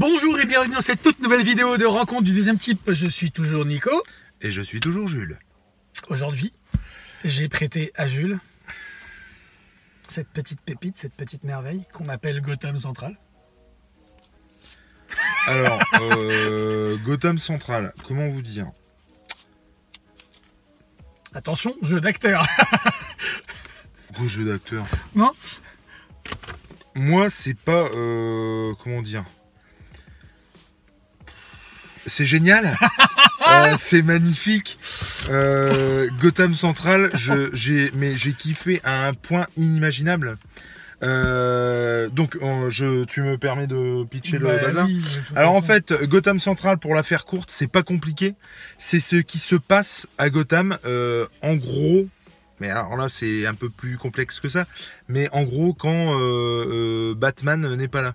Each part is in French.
Bonjour et bienvenue dans cette toute nouvelle vidéo de rencontre du deuxième type. Je suis toujours Nico. Et je suis toujours Jules. Aujourd'hui, j'ai prêté à Jules cette petite pépite, cette petite merveille qu'on appelle Gotham Central. Alors, euh, Gotham Central, comment vous dire Attention, jeu d'acteur. Gros jeu d'acteur. non? Moi, c'est pas. euh, comment dire? C'est génial Euh, C'est magnifique Euh, Gotham Central, je- j'ai mais j'ai kiffé à un point inimaginable. Euh, donc, je, tu me permets de pitcher Bah le bazar oui, de toute Alors en façon. fait, Gotham Central, pour la faire courte, c'est pas compliqué. C'est ce qui se passe à Gotham. euh, en gros, mais alors là, c'est un peu plus complexe que ça. Mais en gros, quand euh, euh, Batman n'est pas là,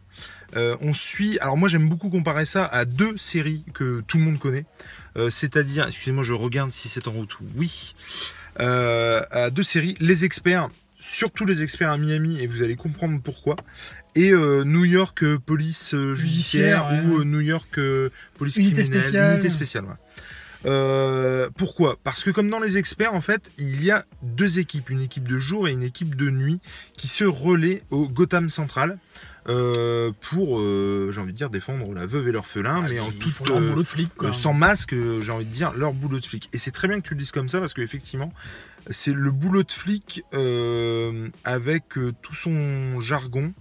Euh, on suit. Alors moi, j'aime beaucoup comparer ça à deux séries que tout le monde connaît. Euh, C'est-à-dire, excusez-moi, je regarde si c'est en route. Oui. À deux séries, les experts. Surtout les experts à Miami, et vous allez comprendre pourquoi. Et New York Police Judiciaire, Judiciaire, ouais. ou New York Police Unité Criminelle, spéciale. Unité spéciale. ouais. Euh, pourquoi? Parce que comme dans les experts, en fait, il y a deux équipes, une équipe de jour et une équipe de nuit, qui se relaient au Gotham Central euh, pour, euh, j'ai envie de dire, défendre la veuve et l'orphelin, Ah, mais en leur euh, flic, sans masque, j'ai envie de dire, leur boulot de flic. Et c'est très bien que tu le dises comme ça parce qu'effectivement, c'est le boulot de flic avec tout son jargon,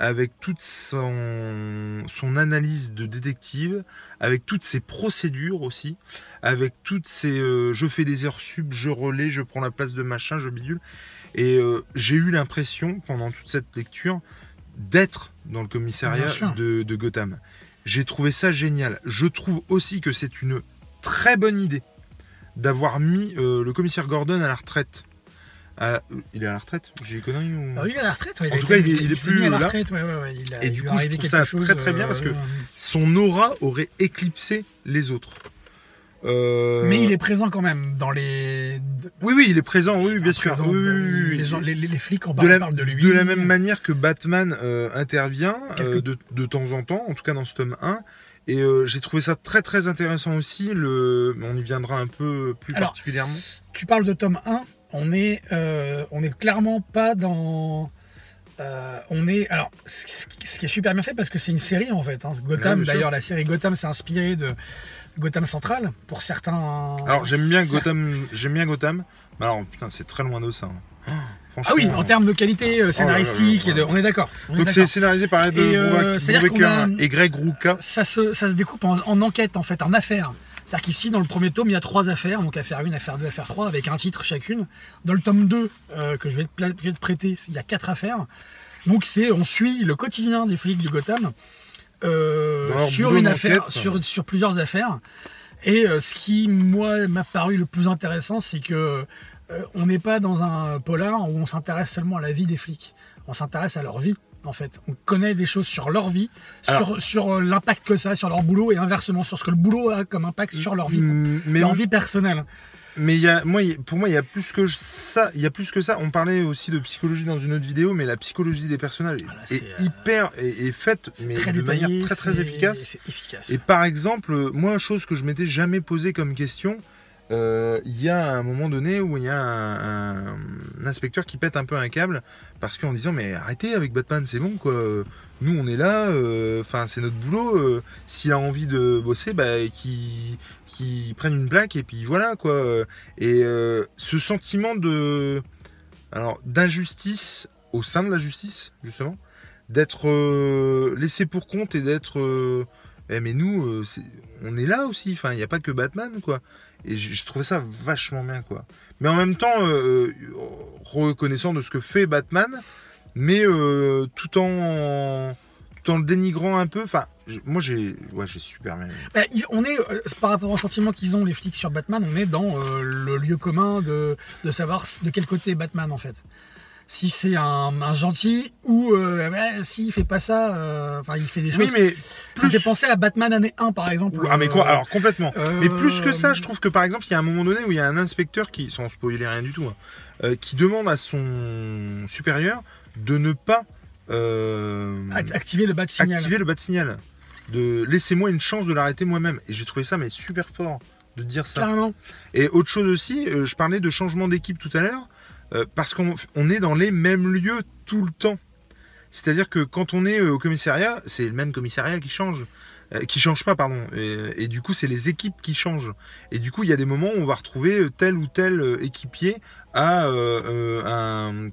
avec toute son, son analyse de détective, avec toutes ses procédures aussi, avec toutes ces euh, je fais des heures sub, je relais, je prends la place de machin, je bidule. Et euh, j'ai eu l'impression pendant toute cette lecture d'être dans le commissariat de Gotham. J'ai trouvé ça génial. Je trouve aussi que c'est une très bonne idée d'avoir mis euh, le commissaire Gordon à la retraite. Euh, il est à la retraite J'ai des conneries ou... Ah oui, il est à la retraite. ouais, En tout cas, il est- il est s'est plus mis à la là. retraite. Ouais, ouais, ouais, il a, Et du coup, je trouve ça chose, très, très bien parce que- euh, Son aura aurait éclipsé les autres. Euh, Mais il est présent quand même dans les. Oui, oui, il est présent, oui, bien sûr. Oui, euh. Les, gens, les, flics en de parlent, la, parlent de lui. de la même manière que Batman euh, intervient euh, de, de temps en temps, en tout cas dans ce tome 1. Et euh, j'ai trouvé ça très très intéressant aussi. Le... On y viendra un peu plus Alors, particulièrement. Tu parles de tome 1, on est, euh, on est clairement pas dans. euh, on est. Alors, ce qui est super bien fait parce que c'est une série en fait. hein. Gotham, d'ailleurs, la série Gotham s'est inspirée de Gotham Central pour certains. Alors j'aime bien certains- Gotham, j'aime bien Gotham. Mais alors putain, c'est très loin de ça. hein. Oh, Ah oui, en termes de qualité euh, scénaristique, là là, et de- on est d'accord. Donc c'est scénarisé par Ed Et, euh, a- et Greg ça se, ça se découpe en, en enquête, en fait, en affaires. C'est-à-dire qu'ici, dans le premier tome, il y a trois affaires, donc affaire 1, affaire 2, affaire 3, avec un titre chacune. Dans le tome 2, euh, que je vais te, prêter, il y a quatre affaires. Donc c'est, on suit le quotidien des flics du Gotham euh, sur boulot une d'enquête. affaire, sur, sur plusieurs affaires. Et euh, ce qui, moi, m'a paru le plus intéressant, c'est que on n'est pas dans un polar où on s'intéresse seulement à la vie des flics. On s'intéresse à leur vie, en fait. On connaît des choses sur leur vie, Alors- sur, sur euh, l'impact que ça a sur leur boulot et inversement sur ce que le boulot a comme impact sur leur vie, quoi. Mm, Mais leur vie personnelle. Mais y a, moi, pour moi, il y a plus que ça. Il y a plus que ça. On parlait aussi de psychologie dans une autre vidéo, mais la psychologie des personnages est, Voilà, est euh, hyper est, est faite, mais de détaillé, manière très très efficace. Et par exemple, euh, moi, chose que je m'étais jamais posée comme question, euh, il y a un moment donné où il y a un, inspecteur qui pète un peu un câble parce qu'en disant mais arrêtez avec Batman, c'est bon quoi. Nous on est là, euh, enfin c'est notre boulot. euh, S'il a envie de bosser, bah qu'il qu'il prenne une plaque et puis voilà quoi. Et ce sentiment de alors d'injustice au sein de la justice justement, d'être laissé pour compte et d'être eh, mais nous, euh, on est là aussi. Enfin, il n'y a pas que Batman, quoi. Et je, trouvais ça vachement bien, quoi. Mais en même temps, euh, euh, reconnaissant de ce que fait Batman, mais tout en tout le dénigrant un peu. Enfin, moi, j'ai, ouais, j'ai super bien. Bah, on est, par rapport au sentiment qu'ils ont, les flics sur Batman, on est dans le lieu commun de, savoir de quel côté Batman en fait. Si c'est un, un gentil ou euh, bah, s'il fait pas ça, euh, enfin il fait des Oui, choses. mais Ça me plus. fait penser à Batman année 1 par exemple. Ah mais quoi Alors complètement. euh, Mais plus que ça, je trouve que par exemple, il y a un moment donné où il y a un inspecteur qui, sans spoiler rien du tout, hein, euh, qui demande à son supérieur de ne pas act- activer le bat signal. activer le de signal. de laissez-moi une chance de l'arrêter moi-même. Et j'ai trouvé ça mais super fort de dire ça. Carrément. Et autre chose aussi, je parlais de changement d'équipe tout à l'heure, euh, parce qu'on on est dans les mêmes lieux tout le temps. C'est-à-dire que quand on est euh, au commissariat, c'est le même commissariat qui change. Euh, qui change pas, pardon. Et, du coup, c'est les équipes qui changent. Et du coup, il y a des moments où on va retrouver euh, tel ou tel équipier à un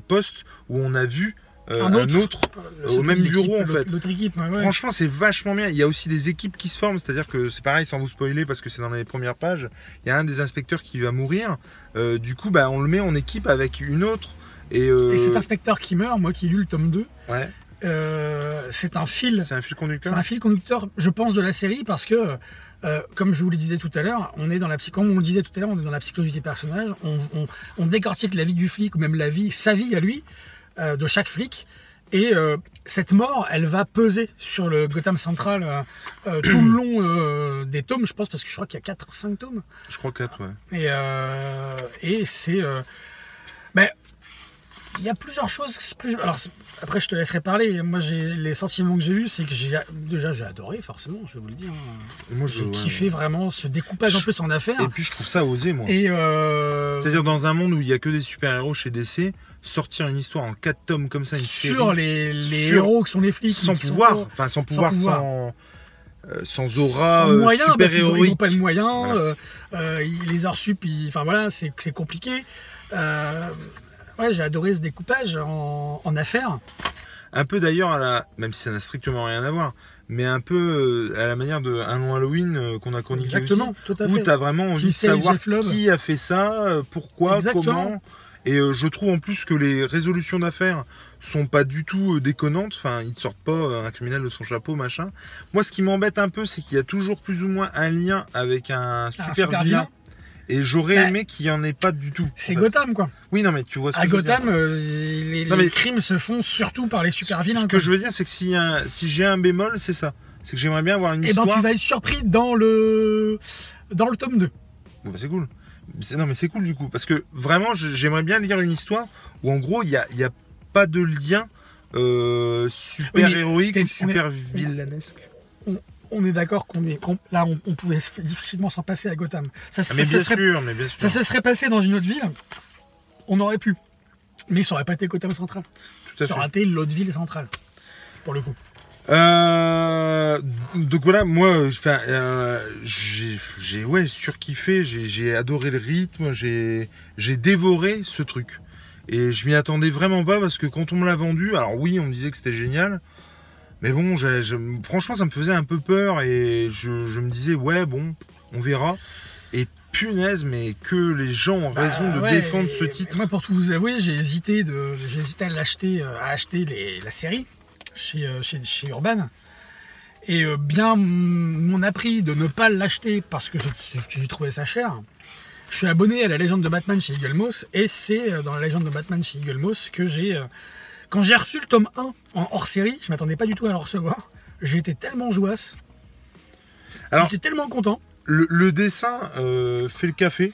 poste où on a vu euh, Un un, autre. autre. au même bureau, en fait. L'autre équipe, ouais, ouais. Franchement, c'est vachement bien. Il y a aussi des équipes qui se forment, c'est-à-dire que c'est pareil, sans vous spoiler, parce que c'est dans les premières pages. Il y a un des inspecteurs qui va mourir. Euh, du coup, bah, on le met en équipe avec une autre. Et, euh, Et cet inspecteur qui meurt, moi qui lu le tome 2, ouais, euh, c'est un fil. c'est un fil C'est conducteur. un fil conducteur, je pense, de la série parce que, euh, comme je vous le disais tout à l'heure, on est dans la comme on le disait tout à l'heure, on est dans la psychologie des personnages. On, on- on décortique la vie du flic ou même la vie, sa vie à lui, euh, de chaque flic. Et euh, cette mort, elle va peser sur le Gotham Central euh, euh, tout le long euh, des tomes, je pense, parce que je crois qu'il y a 4 ou 5 tomes. Je crois 4, ouais. Et, euh, et c'est. euh, ben, il y a plusieurs choses. plus- alors, après, je te laisserai parler. Moi, j'ai les sentiments que j'ai eus, c'est que j'ai déjà j'ai adoré, forcément, je vais vous le dire. Moi, je, J'ai ouais, kiffé vraiment ce découpage en plus en affaires. Et puis, je trouve ça osé, moi. Et euh, C'est-à-dire, dans un monde où il y a que des super-héros chez DC, sortir une histoire en 4 tomes comme ça, une sur série, les, les sur- héros qui sont les flics, sans sont pouvoir, enfin, sans pouvoir, pouvoir. sans. euh, sans aura sans euh, moyens, parce qu'ils ont- ils n'ont pas de moyens. Voilà. euh, les heures sup, ils- enfin voilà, c'est c'est compliqué. Euh, ouais, j'ai adoré ce découpage en, en affaires. Un peu d'ailleurs, à la... même si ça n'a strictement rien à voir, mais un peu euh, à la manière de un long Halloween euh, qu'on a chroniqué Exactement, tout à aussi, où fait. tu as vraiment envie de savoir qui a fait ça, euh, pourquoi, Exactement. comment. Et je trouve en plus que les résolutions d'affaires sont pas du tout déconnantes. Enfin, ils ne sortent pas un criminel de son chapeau, machin. Moi, ce qui m'embête un peu, c'est qu'il y a toujours plus ou moins un lien avec un super, super vilain. vilain. Et j'aurais Bah, aimé qu'il y en ait pas du tout. C'est en fait. Gotham, quoi. Oui, non, mais tu vois ce que À je veux dire. Gotham, euh, les, Non, les mais- crimes se font surtout par les super vilains. Ce que quoi. je veux dire, c'est que si, un- si j'ai un bémol, c'est ça. C'est que j'aimerais bien avoir une Eh ben, histoire. tu vas être surpris dans le dans le tome 2. Bon, bah, c'est cool. Non, mais c'est cool du coup. Parce que vraiment, j'aimerais bien lire une histoire où en gros, il n'y a, y a pas de lien euh, super héroïque ou super villanesque. On est d'accord qu'on est là, on, on pouvait difficilement s'en passer à Gotham. Ça, Ah, ça- mais ça serait, sûr, mais bien sûr. ça se serait passé dans une autre ville. On aurait pu, mais ça aurait pas été Gotham Central. Ça aurait été l'autre ville centrale, pour le coup. Euh, donc voilà, moi, enfin, euh, j'ai, ouais, surkiffé, j'ai, j'ai adoré le rythme, j'ai, j'ai dévoré ce truc. Et je m'y attendais vraiment pas parce que quand on me l'a vendu, alors oui, on me disait que c'était génial, mais bon, franchement, ça me faisait un peu peur et je, je me disais, ouais, bon, on verra. Et punaise, mais que les gens ont raison Bah, de ouais, défendre ce titre. Moi, pour tout vous avouer, j'ai hésité, de, hésité à l'acheter, euh, à acheter les- la série chez, euh, chez, chez Urban. Et euh, bien m'en a pris de ne pas l'acheter parce que j'ai trouvé ça cher. Je suis abonné à la légende de Batman chez Eagle Moss et c'est dans la légende de Batman chez Eagle Moss que j'ai. Quand j'ai reçu le tome 1 en hors série, je m'attendais pas du tout à le recevoir. J'ai été tellement jouasse. Alors- J'étais tellement content. Le, le dessin euh, fait le café.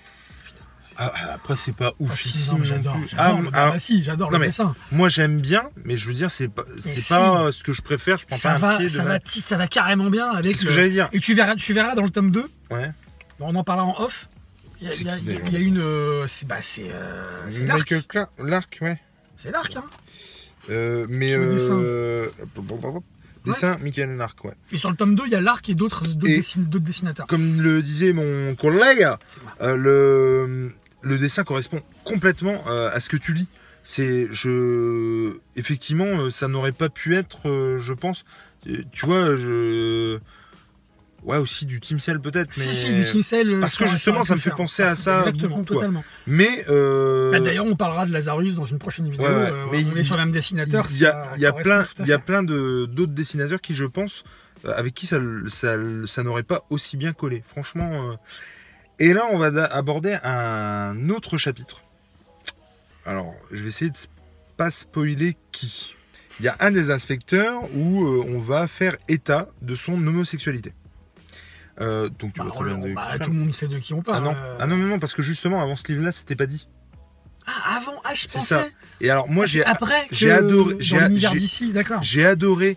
Ah, après, c'est pas Ah, si, oufissime. non, mais non j'adore. plus. J'adore Ah, le- alors, ah, si, j'adore non, le mais dessin. Moi j'aime bien, mais je veux dire, c'est pas, c'est si. pas euh, ce que je préfère. Je prends Ça pas un va, pied ça, de va, ti- ça va carrément bien C'est avec ce que le- j'allais dire. Et tu verras, tu verras dans le tome 2, Ouais. on en parlera en off. Il y a, C'est il y a- qui, il y a- d'ailleurs, il y a une. euh, C'est bah, c'est, euh, c'est l'arc. Michael Clark, l'arc, ouais. C'est l'arc, hein. Euh, mais dessin. euh, dessin, Michael Lark, ouais. Et sur le tome 2, il y a l'arc et d'autres dessin- dessinateurs. Comme le disait mon collègue, euh, le, le dessin correspond complètement euh, à ce que tu lis. C'est, je, effectivement, ça n'aurait pas pu être, euh, je pense. Tu vois, je, ouais, aussi du Team Cell peut-être, mais Si, si, du Tinsel. parce que justement, ça me fait penser à ça Exactement, beaucoup, totalement. mais euh, Bah, D'ailleurs, on parlera de Lazarus dans une prochaine vidéo. Ouais, ouais. euh, Mais on il- est sur le même dessinateur. il y a, y a plein, y a plein de d'autres dessinateurs qui, je pense, euh, avec qui ça, ça, ça n'aurait pas aussi bien collé. Franchement. euh. Et là, on va aborder un autre chapitre. Alors, je vais essayer de pas spoiler qui. Il y a un des inspecteurs où euh, on va faire état de son homosexualité. Euh, donc tu Bah, vois très bien de bah, tout parle. le monde sait de qui on parle. Ah non, euh. ah non, non, non, parce que justement, avant ce livre-là, c'était pas dit. Ah, avant, ah, je C'est pensais. ça. Et alors, moi, Ah, j'ai après j'ai adoré- j'ai- d'ici, d'accord. J'ai adoré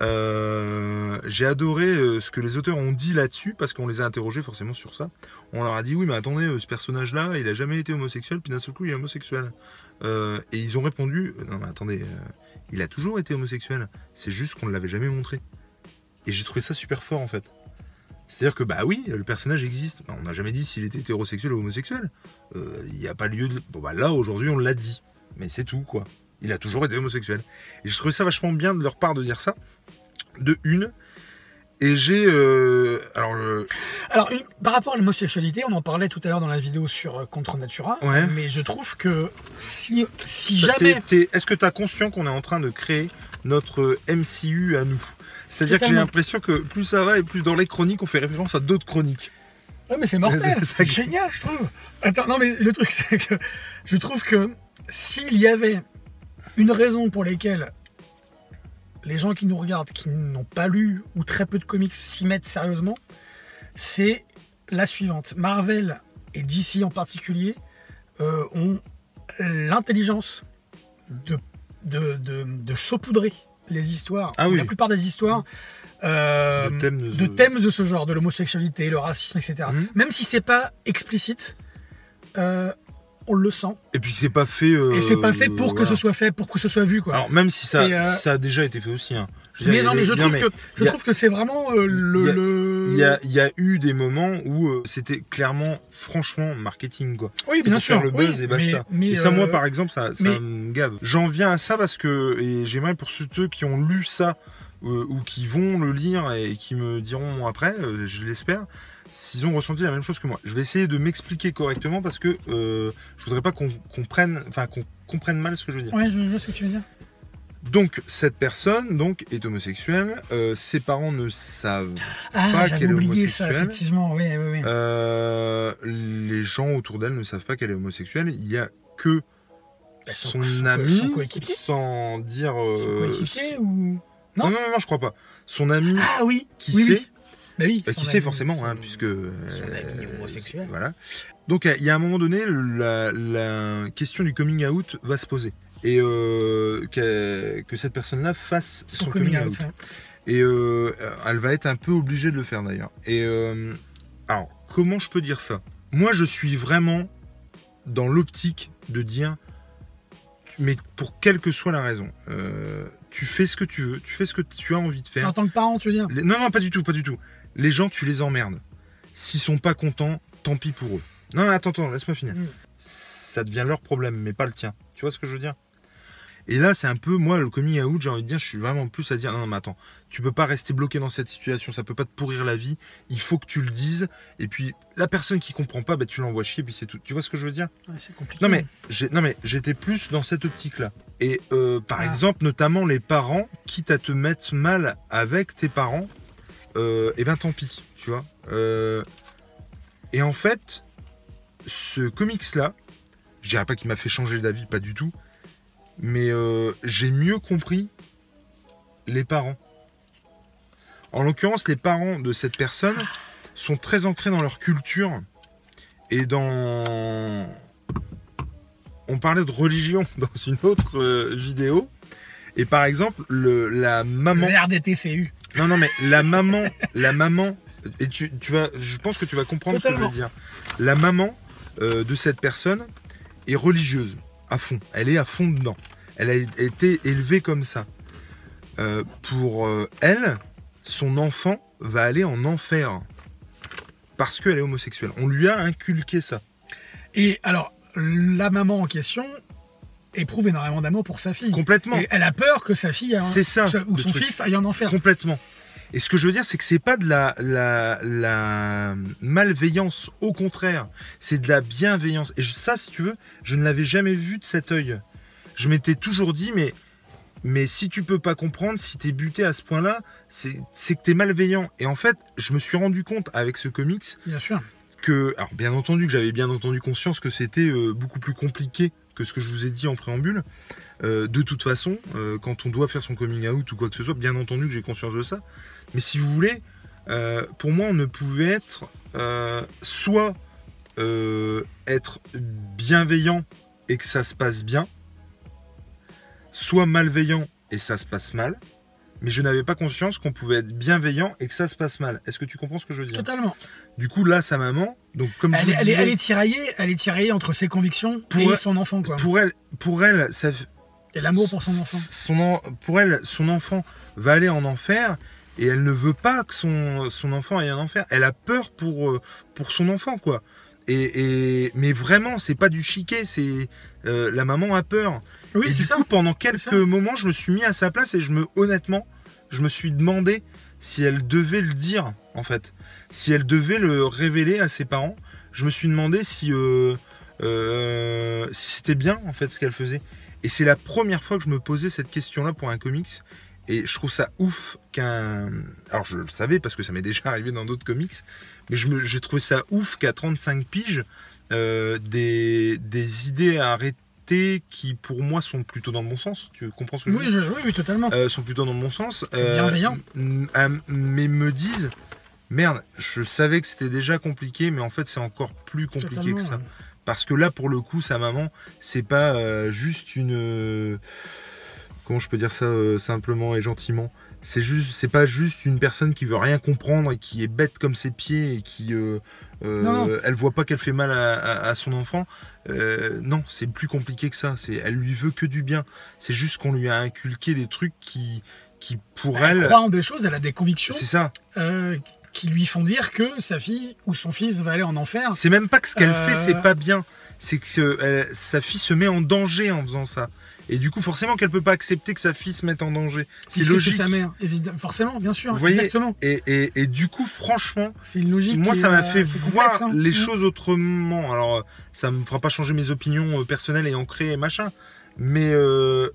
Euh, j'ai adoré ce que les auteurs ont dit là-dessus parce qu'on les a interrogés forcément sur ça. On leur a dit oui mais attendez ce personnage-là il a jamais été homosexuel puis d'un seul coup il est homosexuel. Euh, et ils ont répondu non mais attendez euh, il a toujours été homosexuel c'est juste qu'on ne l'avait jamais montré. Et j'ai trouvé ça super fort en fait. C'est-à-dire que bah oui le personnage existe. On n'a jamais dit s'il était hétérosexuel ou homosexuel. Euh, Il n'y a pas lieu de bon bah là aujourd'hui on l'a dit mais c'est tout quoi. Il a toujours été homosexuel. Et j'ai trouvé ça vachement bien de leur part de dire ça. De une. Et j'ai. euh, alors, euh, Alors, une- par rapport à l'homosexualité, on en parlait tout à l'heure dans la vidéo sur Contre Natura, Ouais. mais je trouve que si, si bah, jamais. Est-ce que tu as conscient qu'on est en train de créer notre MCU à nous? C'est-à-dire que j'ai l'impression que plus ça va et plus dans les chroniques on fait référence à d'autres chroniques. Ouais, mais c'est mortel, C'est- génial, je trouve. Attends, non, mais le truc, c'est que je trouve que s'il y avait une raison pour laquelle les gens qui nous regardent, qui n'ont pas lu ou très peu de comics s'y mettent sérieusement, c'est la suivante. Marvel et DC en particulier euh, ont l'intelligence de, de, de, de saupoudrer les histoires, Ah oui. la plupart des histoires, euh, De thèmes de de ce- thèmes de ce genre, de l'homosexualité, le racisme, etc. Mhm. Même si c'est pas explicite, euh, on le sent. Et puis que c'est pas fait. euh, Et c'est pas fait pour que ce soit fait, pour que ce soit vu, quoi. Alors même si ça, ça a déjà été fait aussi. hein. Je dire, mais non, mais je non, trouve mais que je a- trouve que c'est vraiment euh, le. il y a- le- Il y a, il y a eu des moments où euh, c'était clairement, franchement, marketing quoi. Oui, bien sûr. faire le buzz oui, et basta. Mais, mais, et ça, moi, euh, par exemple, ça, me gave. J'en viens à ça parce que, et j'aimerais pour ceux qui ont lu ça ou qui vont le lire et qui me diront après, je l'espère, s'ils ont ressenti la même chose que moi. Je vais essayer de m'expliquer correctement parce que euh, je voudrais pas qu'on qu'on prenne, enfin qu'on comprenne mal ce que je veux dire. Ouais, je vois ce que tu veux dire. Donc cette personne donc est homosexuelle, euh, ses parents ne savent Ah, pas qu'elle est ça, homosexuelle. effectivement. Oui, oui, oui. Euh, les gens autour d'elle ne savent pas qu'elle est homosexuelle. Il y a que Bah, son, ami, son coéquipier, sans dire. euh, son coéquipier ou non, non non, non, je crois pas. Son ami Ah oui, qui oui, sait, oui. Bah oui, qui sait ami- forcément, son- hein, puisque. son ami homosexuel. Voilà. Donc il y a un moment donné, la, la question du coming out va se poser. Et euh, que, que cette personne-là fasse son, son, coming out. Et euh, elle va être un peu obligée de le faire d'ailleurs. Et euh, alors, comment je peux dire ça? Moi, je suis vraiment dans l'optique de dire, mais pour quelle que soit la raison, tu fais ce que tu veux, tu fais ce que tu as envie de faire. En tant que parent, tu veux dire? Les- Non, non, pas du tout, pas du tout. Les gens, tu les emmerdes. S'ils sont pas contents, tant pis pour eux. Non, attends, attends, laisse-moi finir. Mm. Ça devient leur problème, mais pas le tien. Tu vois ce que je veux dire? Et là, c'est un peu, moi, le coming out, j'ai envie de dire, je suis vraiment plus à dire, non, non, mais attends, tu peux pas rester bloqué dans cette situation, ça peut pas te pourrir la vie, il faut que tu le dises, et puis la personne qui comprend pas, bah, tu l'envoies chier, puis c'est tout. Tu vois ce que je veux dire? Ouais, C'est compliqué. non mais, j'ai- non mais j'étais plus dans cette optique-là. Et euh, par Ah. exemple, notamment les parents, quitte à te mettre mal avec tes parents, euh, eh ben tant pis, tu vois. Euh, et en fait, ce comics-là, je dirais pas qu'il m'a fait changer d'avis, pas du tout, mais euh, j'ai mieux compris les parents. En l'occurrence, les parents de cette personne sont très ancrés dans leur culture et dans on parlait de religion dans une autre euh, vidéo. Et par exemple, le, la maman. Le RDTCU. Non, non, mais la maman, la maman. Et tu, tu vas, je pense que tu vas comprendre ce que je veux dire. La maman euh, de cette personne est religieuse à fond. Elle est à fond dedans. Elle a été élevée comme ça. Euh, pour euh, elle, son enfant va aller en enfer parce qu'elle est homosexuelle. On lui a inculqué ça. Et alors, la maman en question éprouve énormément d'amour pour sa fille. Complètement. Et elle a peur que sa fille, a un- C'est ça, ou son truc. fils aille en enfer. Complètement. Et ce que je veux dire, c'est que c'est pas de la, la, la malveillance, au contraire, c'est de la bienveillance. Et je- ça, si tu veux, je ne l'avais jamais vu de cet œil. Je m'étais toujours dit, mais, mais si tu peux pas comprendre, si t'es buté à ce point-là, c'est c'est que t'es malveillant. Et en fait, je me suis rendu compte avec ce comics Bien sûr. que, alors bien entendu que j'avais bien entendu conscience que c'était euh, beaucoup plus compliqué que ce que je vous ai dit en préambule. Euh, de toute façon, euh, quand on doit faire son coming out ou quoi que ce soit, bien entendu que j'ai conscience de ça. Mais si vous voulez, euh, pour moi, on ne pouvait être soit être bienveillant et que ça se passe bien, soit malveillant et ça se passe mal, mais je n'avais pas conscience qu'on pouvait être bienveillant et que ça se passe mal. Est-ce que tu comprends ce que je veux dire? Totalement. Du coup, là, sa maman, donc comme je Elle, est- elle, est, disais, elle est tiraillée, elle est tiraillée entre ses convictions Pour et elle- son enfant, quoi. pour elle, pour elle, ça, Et l'amour pour son enfant. son en- pour elle, son enfant va aller en enfer et elle ne veut pas que son, son enfant aille en enfer. Elle a peur pour, euh, pour son enfant, quoi. Et, et- mais vraiment, c'est pas du chiquet, c'est euh, la maman a peur. Oui, et c'est du ça. coup, pendant quelques moments, je me suis mis à sa place et je me, honnêtement, je me suis demandé si elle devait le dire, en fait, si elle devait le révéler à ses parents. Je me suis demandé si, euh, euh, si c'était bien, en fait, ce qu'elle faisait. Et c'est la première fois que je me posais cette question-là pour un comics. Et je trouve ça ouf qu'un. Alors je le savais parce que ça m'est déjà arrivé dans d'autres comics, mais je me- trouvé ça ouf qu'à 35 piges, euh, des, des idées arrêtées qui pour moi sont plutôt dans le bon sens. Tu comprends ce que je veux dire? je- oui, oui, totalement. euh, sont plutôt dans le bon sens. C'est bienveillant. mais me disent, merde, je savais que c'était déjà compliqué, mais en fait c'est encore plus compliqué Totalement, que ça. ouais. Parce que là, pour le coup, sa maman, c'est pas euh, juste une. Comment je peux dire ça euh, simplement et gentiment C'est juste, c'est pas juste une personne qui veut rien comprendre et qui est bête comme ses pieds et qui, euh, euh, Non, non. elle voit pas qu'elle fait mal à, à- à son enfant. Non, c'est plus compliqué que ça. C'est, elle lui veut que du bien. C'est juste qu'on lui a inculqué des trucs qui, qui pour Elle elle, croit en des choses, elle a des convictions c'est ça. qui lui font dire que sa fille ou son fils va aller en enfer. C'est même pas que ce qu'elle fait, c'est pas bien. C'est que euh, sa fille se met en danger en faisant ça. Et du coup, forcément qu'elle peut pas accepter que sa fille se mette en danger. C'est logique. C'est sa mère, évidemment. Forcément, bien sûr. Vous voyez exactement. Et, et- et du coup, franchement, C'est une logique. moi, ça m'a euh, fait c'est voir complexe, hein. les Mm. choses autrement. Alors, euh, ça me fera pas changer mes opinions euh, personnelles et ancrées et machin. Mais euh,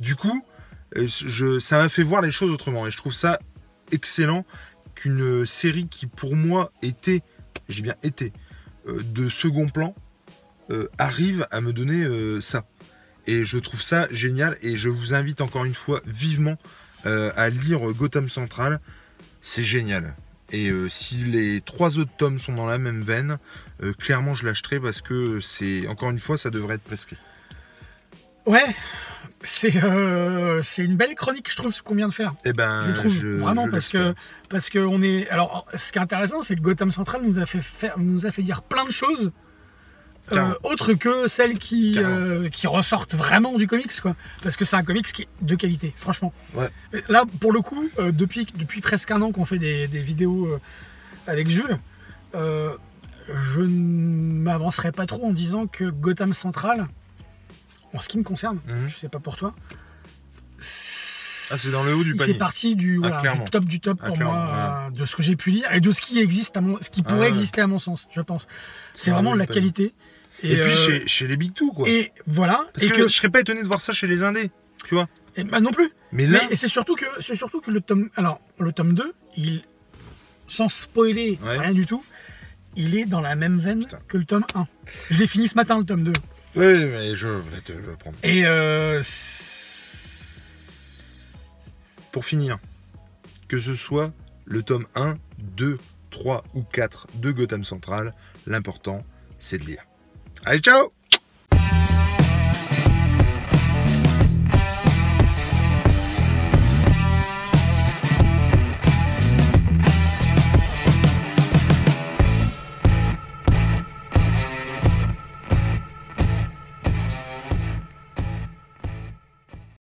du coup, euh, je, ça m'a fait voir les choses autrement. Et je trouve ça excellent qu'une série qui, pour moi, était, j'ai bien été, euh, de second plan, euh, arrive à me donner euh, ça. Et je trouve ça génial. Et je vous invite encore une fois vivement euh, à lire Gotham Central. C'est génial. Et euh, si les trois autres tomes sont dans la même veine, euh, clairement je l'achèterai parce que c'est encore une fois ça devrait être prescrit. Ouais, c'est euh, c'est une belle chronique, je trouve, ce qu'on vient de faire. Eh ben, je trouve je- vraiment je parce que parce que on est alors ce qui est intéressant c'est que Gotham Central nous a fait faire nous a fait dire plein de choses euh, autres que celles qui euh, qui ressortent vraiment du comics quoi parce que c'est un comics qui est de qualité franchement Ouais. là pour le coup euh, depuis depuis presque un an qu'on fait des, des vidéos euh, avec Jules euh, je ne m'avancerai pas trop en disant que Gotham Central en ce qui me concerne Mhm. je sais pas pour toi Ah, c'est dans le haut du il panier. fait partie du, voilà, du top du top Ah, pour moi, euh, de ce que j'ai pu lire et de ce qui existe, à mon, ce qui Ah, pourrait exister à mon sens, je pense. C'est vraiment la panier. Et, puis euh, chez, chez les Big Two quoi. et voilà. Parce et que, que, je serais pas étonné de voir ça chez les Indés, tu vois. et bah non plus. Mais là, Mais et c'est surtout que c'est surtout que le tome, alors le tome 2, il, sans spoiler Ouais. rien du tout, il est dans la même veine Putain. que le tome 1. Je l'ai fini ce matin le tome 2. oui, mais je vais te le prendre. Et euh, Pour finir, que ce soit le tome 1, 2, 3 ou 4 de Gotham Central, l'important c'est de lire. Allez, ciao